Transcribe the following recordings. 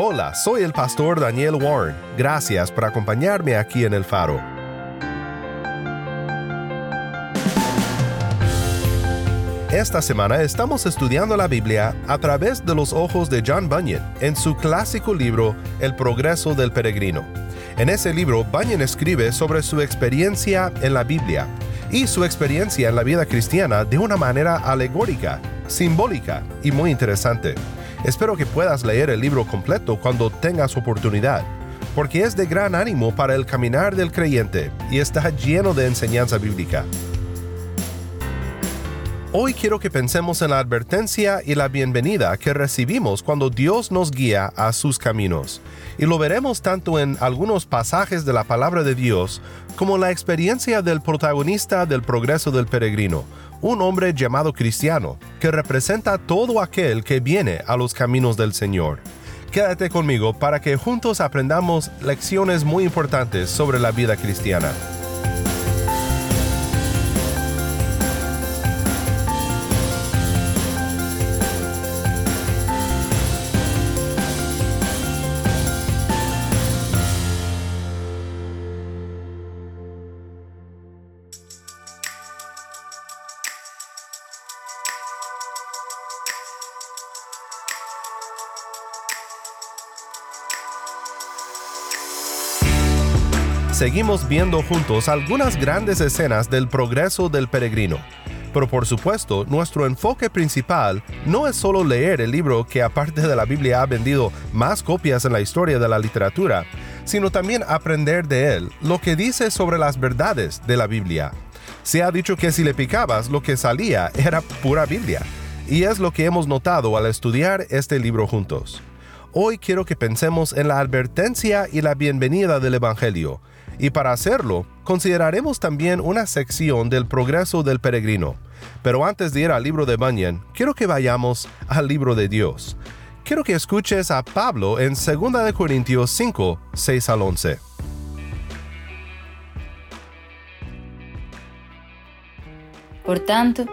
Hola, soy el pastor Daniel Warren. Gracias por acompañarme aquí en El Faro. Esta semana estamos estudiando la Biblia a través de los ojos de John Bunyan en su clásico libro El progreso del peregrino. En ese libro, Bunyan escribe sobre su experiencia en la Biblia y su experiencia en la vida cristiana de una manera alegórica, simbólica y muy interesante. Espero que puedas leer el libro completo cuando tengas oportunidad, porque es de gran ánimo para el caminar del creyente y está lleno de enseñanza bíblica. Hoy quiero que pensemos en la advertencia y la bienvenida que recibimos cuando Dios nos guía a sus caminos. Y lo veremos tanto en algunos pasajes de la palabra de Dios como la experiencia del protagonista del progreso del peregrino, un hombre llamado cristiano, que representa todo aquel que viene a los caminos del Señor. Quédate conmigo para que juntos aprendamos lecciones muy importantes sobre la vida cristiana. Seguimos viendo juntos algunas grandes escenas del progreso del peregrino. Pero por supuesto, nuestro enfoque principal no es solo leer el libro que aparte de la Biblia ha vendido más copias en la historia de la literatura, sino también aprender de él lo que dice sobre las verdades de la Biblia. Se ha dicho que si le picabas, lo que salía era pura Biblia, y es lo que hemos notado al estudiar este libro juntos. Hoy quiero que pensemos en la advertencia y la bienvenida del Evangelio, y para hacerlo, consideraremos también una sección del progreso del peregrino. Pero antes de ir al libro de Bunyan, quiero que vayamos al libro de Dios. Quiero que escuches a Pablo en 2 Corintios 5, 6 al 11. Por tanto,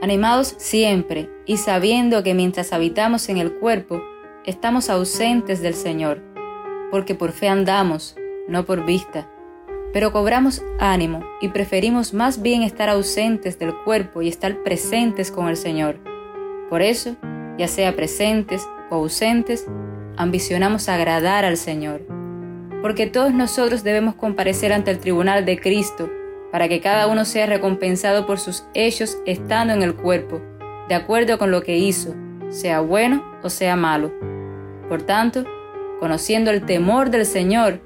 animados siempre y sabiendo que mientras habitamos en el cuerpo, estamos ausentes del Señor, porque por fe andamos, no por vista. Pero cobramos ánimo y preferimos más bien estar ausentes del cuerpo y estar presentes con el Señor. Por eso, ya sea presentes o ausentes, ambicionamos agradar al Señor. Porque todos nosotros debemos comparecer ante el tribunal de Cristo para que cada uno sea recompensado por sus hechos estando en el cuerpo, de acuerdo con lo que hizo, sea bueno o sea malo. Por tanto, conociendo el temor del Señor,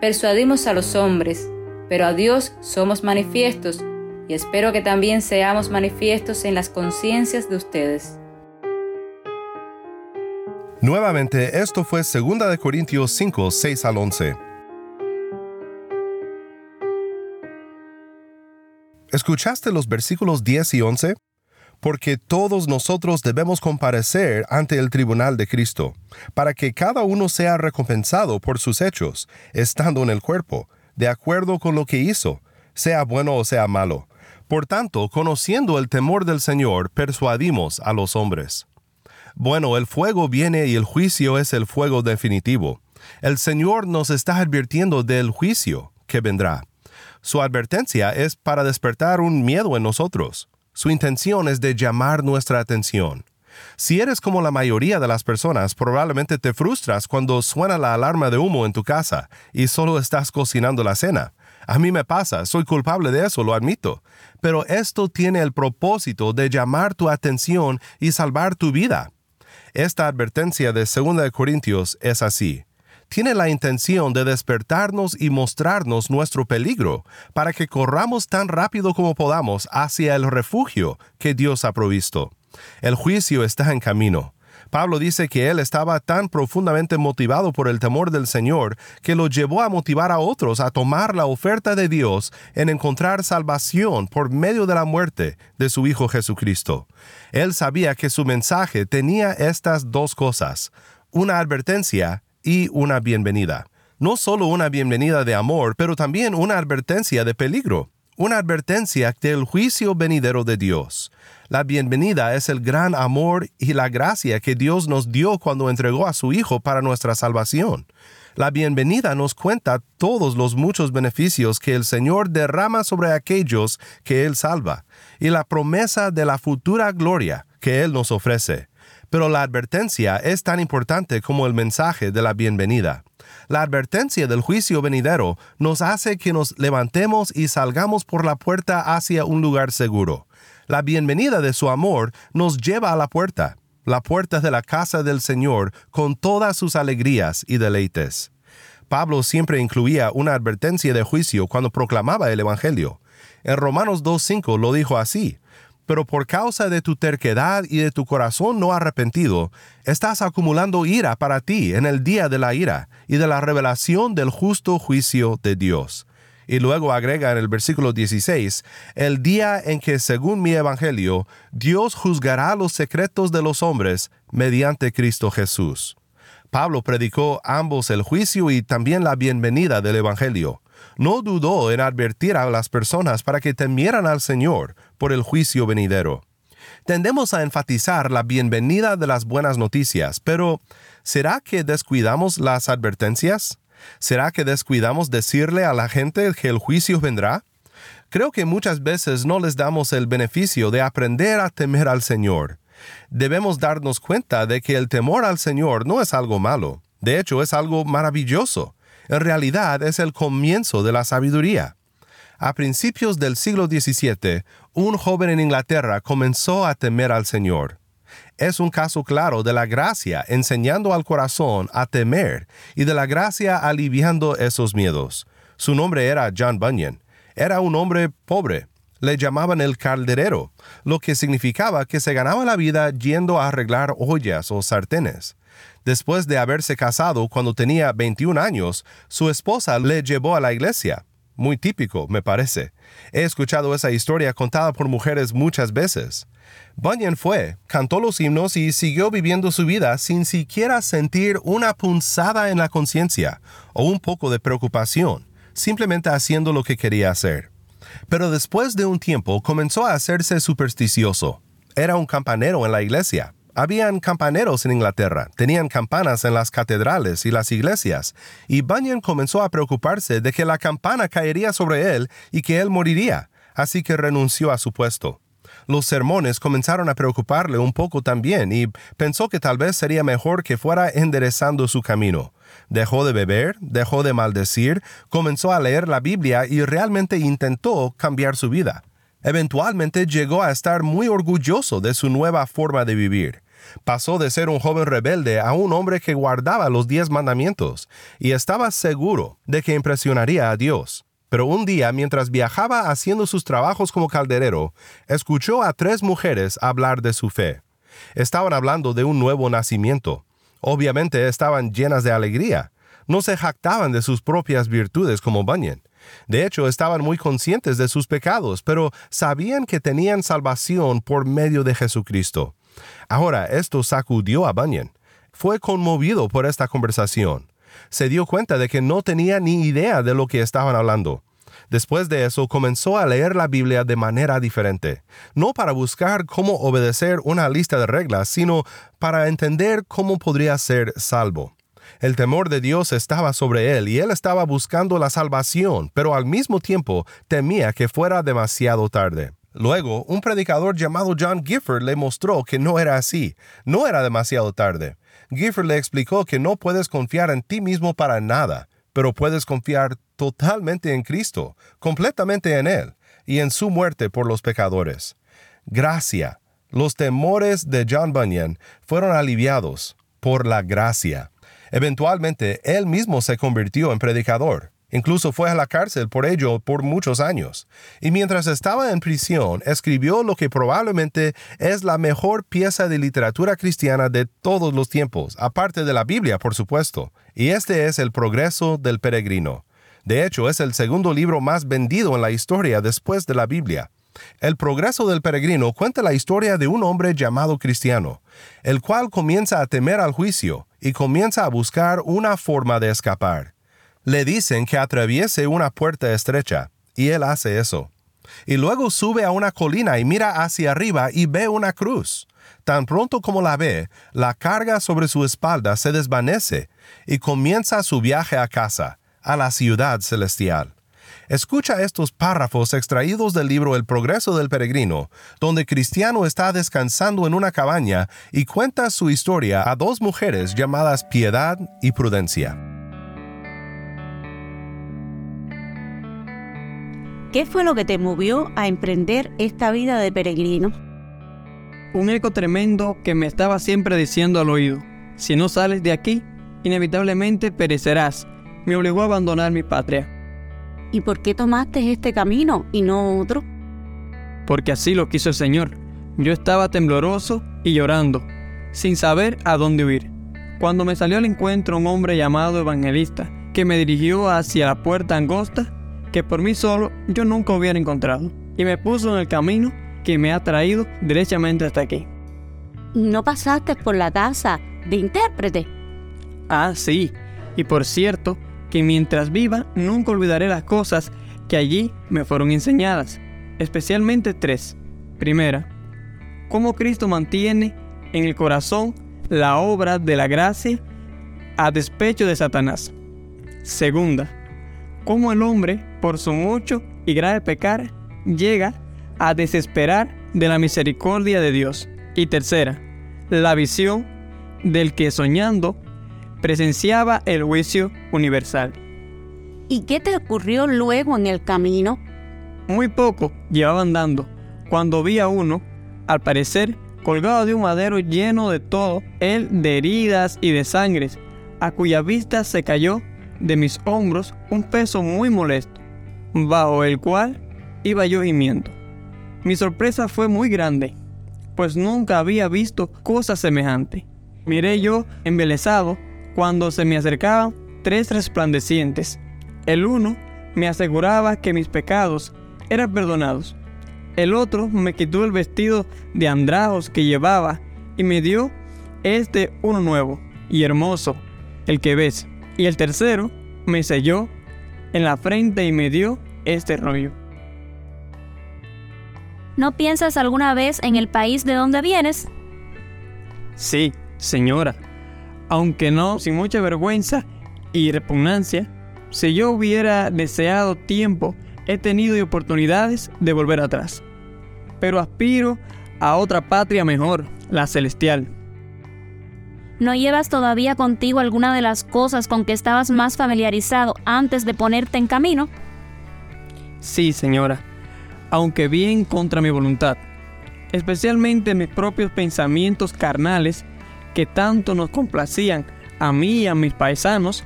persuadimos a los hombres, pero a Dios somos manifiestos, y espero que también seamos manifiestos en las conciencias de ustedes. Nuevamente, esto fue 2 Corintios 5, 6 al 11. ¿Escuchaste los versículos 10 y 11? Porque todos nosotros debemos comparecer ante el tribunal de Cristo, para que cada uno sea recompensado por sus hechos, estando en el cuerpo, de acuerdo con lo que hizo, sea bueno o sea malo. Por tanto, conociendo el temor del Señor, persuadimos a los hombres. Bueno, el fuego viene y el juicio es el fuego definitivo. El Señor nos está advirtiendo del juicio que vendrá. Su advertencia es para despertar un miedo en nosotros. Su intención es de llamar nuestra atención. Si eres como la mayoría de las personas, probablemente te frustras cuando suena la alarma de humo en tu casa y solo estás cocinando la cena. A mí me pasa, soy culpable de eso, lo admito. Pero esto tiene el propósito de llamar tu atención y salvar tu vida. Esta advertencia de 2 Corintios es así. Tiene la intención de despertarnos y mostrarnos nuestro peligro, para que corramos tan rápido como podamos hacia el refugio que Dios ha provisto. El juicio está en camino. Pablo dice que él estaba tan profundamente motivado por el temor del Señor que lo llevó a motivar a otros a tomar la oferta de Dios en encontrar salvación por medio de la muerte de su Hijo Jesucristo. Él sabía que su mensaje tenía estas dos cosas, una advertencia y una bienvenida. No solo una bienvenida de amor, pero también una advertencia de peligro, una advertencia del juicio venidero de Dios. La bienvenida es el gran amor y la gracia que Dios nos dio cuando entregó a su Hijo para nuestra salvación. La bienvenida nos cuenta todos los muchos beneficios que el Señor derrama sobre aquellos que Él salva, y la promesa de la futura gloria que Él nos ofrece. Pero la advertencia es tan importante como el mensaje de la bienvenida. La advertencia del juicio venidero nos hace que nos levantemos y salgamos por la puerta hacia un lugar seguro. La bienvenida de su amor nos lleva a la puerta, la puerta de la casa del Señor con todas sus alegrías y deleites. Pablo siempre incluía una advertencia de juicio cuando proclamaba el Evangelio. En Romanos 2.5 lo dijo así, pero por causa de tu terquedad y de tu corazón no arrepentido, estás acumulando ira para ti en el día de la ira y de la revelación del justo juicio de Dios y luego agrega en el versículo 16, el día en que según mi evangelio, Dios juzgará los secretos de los hombres mediante Cristo Jesús. Pablo predicó ambos el juicio y también la bienvenida del Evangelio. No dudó en advertir a las personas para que temieran al Señor por el juicio venidero. Tendemos a enfatizar la bienvenida de las buenas noticias, pero ¿será que descuidamos las advertencias? ¿Será que descuidamos decirle a la gente que el juicio vendrá? Creo que muchas veces no les damos el beneficio de aprender a temer al Señor. Debemos darnos cuenta de que el temor al Señor no es algo malo, de hecho es algo maravilloso. En realidad es el comienzo de la sabiduría. A principios del siglo XVII, un joven en Inglaterra comenzó a temer al Señor es un caso claro de la gracia enseñando al corazón a temer y de la gracia aliviando esos miedos. Su nombre era John Bunyan. Era un hombre pobre. Le llamaban el calderero, lo que significaba que se ganaba la vida yendo a arreglar ollas o sartenes. Después de haberse casado cuando tenía 21 años, su esposa le llevó a la iglesia. Muy típico, me parece. He escuchado esa historia contada por mujeres muchas veces. Bunyan fue, cantó los himnos y siguió viviendo su vida sin siquiera sentir una punzada en la conciencia o un poco de preocupación, simplemente haciendo lo que quería hacer. Pero después de un tiempo comenzó a hacerse supersticioso. Era un campanero en la iglesia. Habían campaneros en Inglaterra, tenían campanas en las catedrales y las iglesias, y Bunyan comenzó a preocuparse de que la campana caería sobre él y que él moriría, así que renunció a su puesto los sermones comenzaron a preocuparle un poco también y pensó que tal vez sería mejor que fuera enderezando su camino. Dejó de beber, dejó de maldecir, comenzó a leer la Biblia y realmente intentó cambiar su vida. Eventualmente llegó a estar muy orgulloso de su nueva forma de vivir. Pasó de ser un joven rebelde a un hombre que guardaba los diez mandamientos y estaba seguro de que impresionaría a Dios. Pero un día, mientras viajaba haciendo sus trabajos como calderero, escuchó a tres mujeres hablar de su fe. Estaban hablando de un nuevo nacimiento. Obviamente estaban llenas de alegría. No se jactaban de sus propias virtudes como Bunyan. De hecho, estaban muy conscientes de sus pecados, pero sabían que tenían salvación por medio de Jesucristo. Ahora, esto sacudió a Bunyan. Fue conmovido por esta conversación se dio cuenta de que no tenía ni idea de lo que estaban hablando. Después de eso comenzó a leer la Biblia de manera diferente, no para buscar cómo obedecer una lista de reglas, sino para entender cómo podría ser salvo. El temor de Dios estaba sobre él y él estaba buscando la salvación, pero al mismo tiempo temía que fuera demasiado tarde. Luego, un predicador llamado John Gifford le mostró que no era así, no era demasiado tarde. Gifford le explicó que no puedes confiar en ti mismo para nada, pero puedes confiar totalmente en Cristo, completamente en Él, y en su muerte por los pecadores. Gracia. Los temores de John Bunyan fueron aliviados por la gracia. Eventualmente, él mismo se convirtió en predicador. Incluso fue a la cárcel por ello por muchos años. Y mientras estaba en prisión, escribió lo que probablemente es la mejor pieza de literatura cristiana de todos los tiempos, aparte de la Biblia, por supuesto. Y este es El progreso del peregrino. De hecho, es el segundo libro más vendido en la historia después de la Biblia. El progreso del peregrino cuenta la historia de un hombre llamado cristiano, el cual comienza a temer al juicio y comienza a buscar una forma de escapar. Le dicen que atraviese una puerta estrecha, y él hace eso. Y luego sube a una colina y mira hacia arriba y ve una cruz. Tan pronto como la ve, la carga sobre su espalda se desvanece y comienza su viaje a casa, a la ciudad celestial. Escucha estos párrafos extraídos del libro El progreso del peregrino, donde Cristiano está descansando en una cabaña y cuenta su historia a dos mujeres llamadas Piedad y Prudencia. ¿Qué fue lo que te movió a emprender esta vida de peregrino? Un eco tremendo que me estaba siempre diciendo al oído, si no sales de aquí, inevitablemente perecerás. Me obligó a abandonar mi patria. ¿Y por qué tomaste este camino y no otro? Porque así lo quiso el Señor. Yo estaba tembloroso y llorando, sin saber a dónde huir. Cuando me salió al encuentro un hombre llamado evangelista, que me dirigió hacia la puerta angosta que por mí solo yo nunca hubiera encontrado, y me puso en el camino que me ha traído derechamente hasta aquí. ¿No pasaste por la casa de intérprete? Ah, sí, y por cierto, que mientras viva nunca olvidaré las cosas que allí me fueron enseñadas, especialmente tres. Primera, cómo Cristo mantiene en el corazón la obra de la gracia a despecho de Satanás. Segunda, cómo el hombre, por su mucho y grave pecar, llega a desesperar de la misericordia de Dios. Y tercera, la visión del que soñando presenciaba el juicio universal. ¿Y qué te ocurrió luego en el camino? Muy poco llevaba andando cuando vi a uno, al parecer, colgado de un madero lleno de todo, él de heridas y de sangres, a cuya vista se cayó de mis hombros un peso muy molesto, bajo el cual iba yo gimiendo. Mi sorpresa fue muy grande, pues nunca había visto cosa semejante. Miré yo embelesado cuando se me acercaban tres resplandecientes. El uno me aseguraba que mis pecados eran perdonados. El otro me quitó el vestido de andrajos que llevaba y me dio este uno nuevo y hermoso, el que ves y el tercero me selló en la frente y me dio este rollo. ¿No piensas alguna vez en el país de donde vienes? Sí, señora. Aunque no sin mucha vergüenza y repugnancia, si yo hubiera deseado tiempo, he tenido oportunidades de volver atrás. Pero aspiro a otra patria mejor, la celestial. ¿No llevas todavía contigo alguna de las cosas con que estabas más familiarizado antes de ponerte en camino? Sí, señora, aunque bien contra mi voluntad, especialmente mis propios pensamientos carnales que tanto nos complacían a mí y a mis paisanos,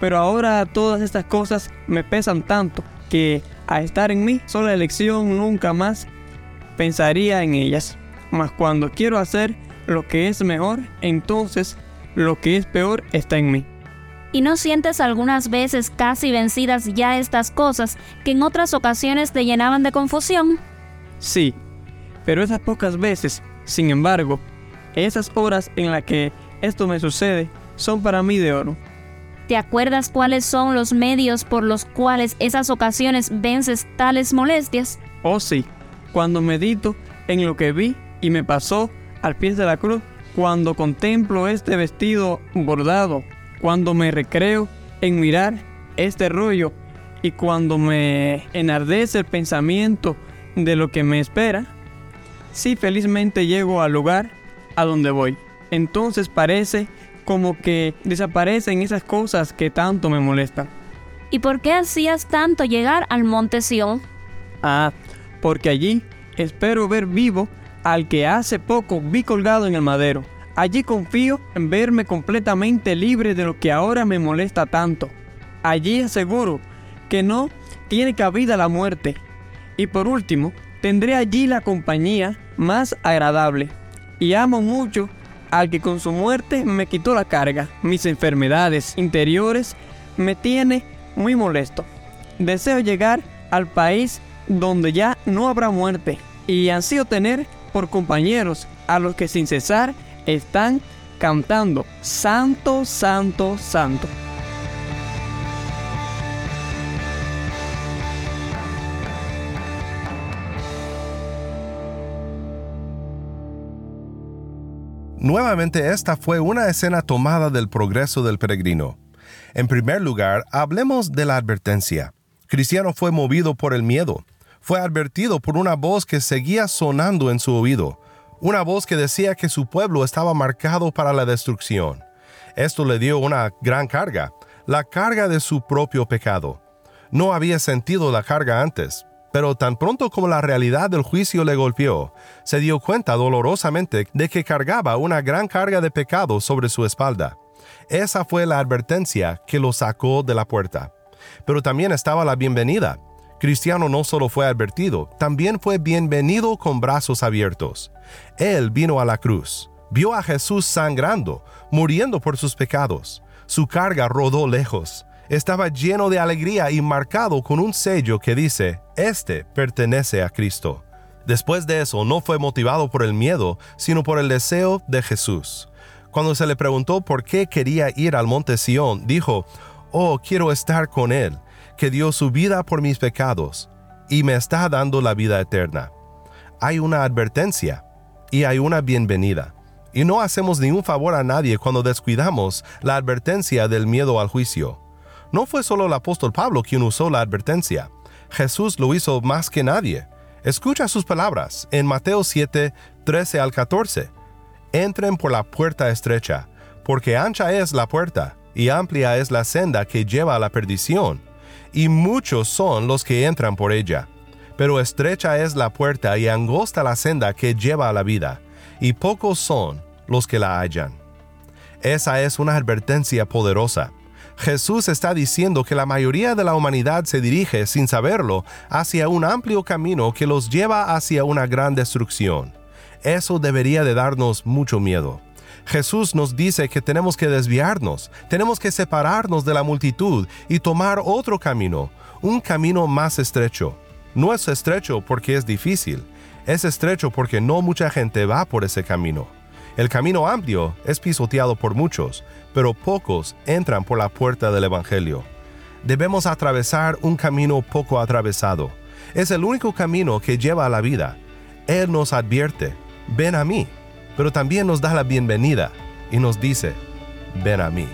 pero ahora todas estas cosas me pesan tanto que a estar en mí sola elección nunca más pensaría en ellas. Mas cuando quiero hacer lo que es mejor, entonces lo que es peor está en mí. ¿Y no sientes algunas veces casi vencidas ya estas cosas que en otras ocasiones te llenaban de confusión? Sí, pero esas pocas veces, sin embargo, esas horas en las que esto me sucede son para mí de oro. ¿Te acuerdas cuáles son los medios por los cuales esas ocasiones vences tales molestias? Oh sí, cuando medito en lo que vi y me pasó al pie de la cruz, cuando contemplo este vestido bordado, cuando me recreo en mirar este rollo y cuando me enardece el pensamiento de lo que me espera, si felizmente llego al lugar a donde voy. Entonces parece como que desaparecen esas cosas que tanto me molestan. ¿Y por qué hacías tanto llegar al monte Sion? Ah, porque allí espero ver vivo al que hace poco vi colgado en el madero, Allí confío en verme completamente libre de lo que ahora me molesta tanto. Allí aseguro que no tiene cabida la muerte. Y por último, tendré allí la compañía más agradable. Y amo mucho al que con su muerte me quitó la carga. Mis enfermedades interiores me tiene muy molesto. Deseo llegar al país donde ya no habrá muerte y ansío tener por compañeros a los que sin cesar están cantando Santo, Santo, Santo. Nuevamente esta fue una escena tomada del progreso del peregrino. En primer lugar, hablemos de la advertencia. Cristiano fue movido por el miedo. Fue advertido por una voz que seguía sonando en su oído, una voz que decía que su pueblo estaba marcado para la destrucción. Esto le dio una gran carga, la carga de su propio pecado. No había sentido la carga antes, pero tan pronto como la realidad del juicio le golpeó, se dio cuenta dolorosamente de que cargaba una gran carga de pecado sobre su espalda. Esa fue la advertencia que lo sacó de la puerta. Pero también estaba la bienvenida. Cristiano no solo fue advertido, también fue bienvenido con brazos abiertos. Él vino a la cruz, vio a Jesús sangrando, muriendo por sus pecados. Su carga rodó lejos estaba lleno de alegría y marcado con un sello que dice, Este pertenece a Cristo. Después de eso no fue motivado por el miedo, sino por el deseo de Jesús. Cuando se le preguntó por qué quería ir al monte Sión, dijo, Oh, quiero estar con Él, que dio su vida por mis pecados, y me está dando la vida eterna. Hay una advertencia y hay una bienvenida. Y no hacemos ningún favor a nadie cuando descuidamos la advertencia del miedo al juicio. No fue solo el apóstol Pablo quien usó la advertencia. Jesús lo hizo más que nadie. Escucha sus palabras en Mateo 7, 13 al 14. Entren por la puerta estrecha, porque ancha es la puerta y amplia es la senda que lleva a la perdición, y muchos son los que entran por ella. Pero estrecha es la puerta y angosta la senda que lleva a la vida, y pocos son los que la hallan. Esa es una advertencia poderosa Jesús está diciendo que la mayoría de la humanidad se dirige, sin saberlo, hacia un amplio camino que los lleva hacia una gran destrucción. Eso debería de darnos mucho miedo. Jesús nos dice que tenemos que desviarnos, tenemos que separarnos de la multitud y tomar otro camino, un camino más estrecho. No es estrecho porque es difícil, es estrecho porque no mucha gente va por ese camino. El camino amplio es pisoteado por muchos, pero pocos entran por la puerta del Evangelio. Debemos atravesar un camino poco atravesado. Es el único camino que lleva a la vida. Él nos advierte, ven a mí, pero también nos da la bienvenida y nos dice, ven a mí.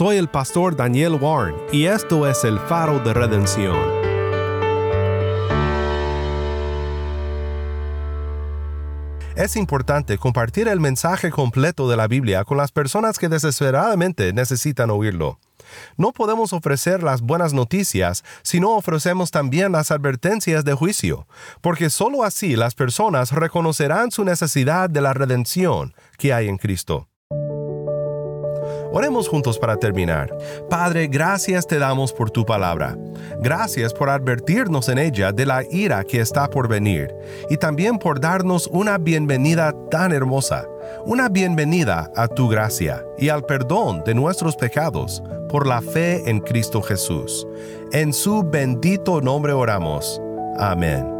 Soy el pastor Daniel Warren y esto es el faro de redención. Es importante compartir el mensaje completo de la Biblia con las personas que desesperadamente necesitan oírlo. No podemos ofrecer las buenas noticias si no ofrecemos también las advertencias de juicio, porque sólo así las personas reconocerán su necesidad de la redención que hay en Cristo. Oremos juntos para terminar. Padre, gracias te damos por tu palabra. Gracias por advertirnos en ella de la ira que está por venir y también por darnos una bienvenida tan hermosa, una bienvenida a tu gracia y al perdón de nuestros pecados por la fe en Cristo Jesús. En su bendito nombre oramos. Amén.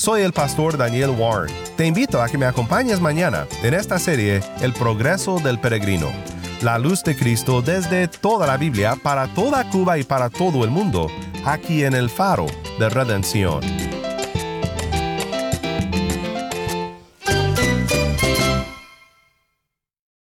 Soy el pastor Daniel Warren. Te invito a que me acompañes mañana en esta serie El progreso del peregrino. La luz de Cristo desde toda la Biblia para toda Cuba y para todo el mundo, aquí en el faro de redención.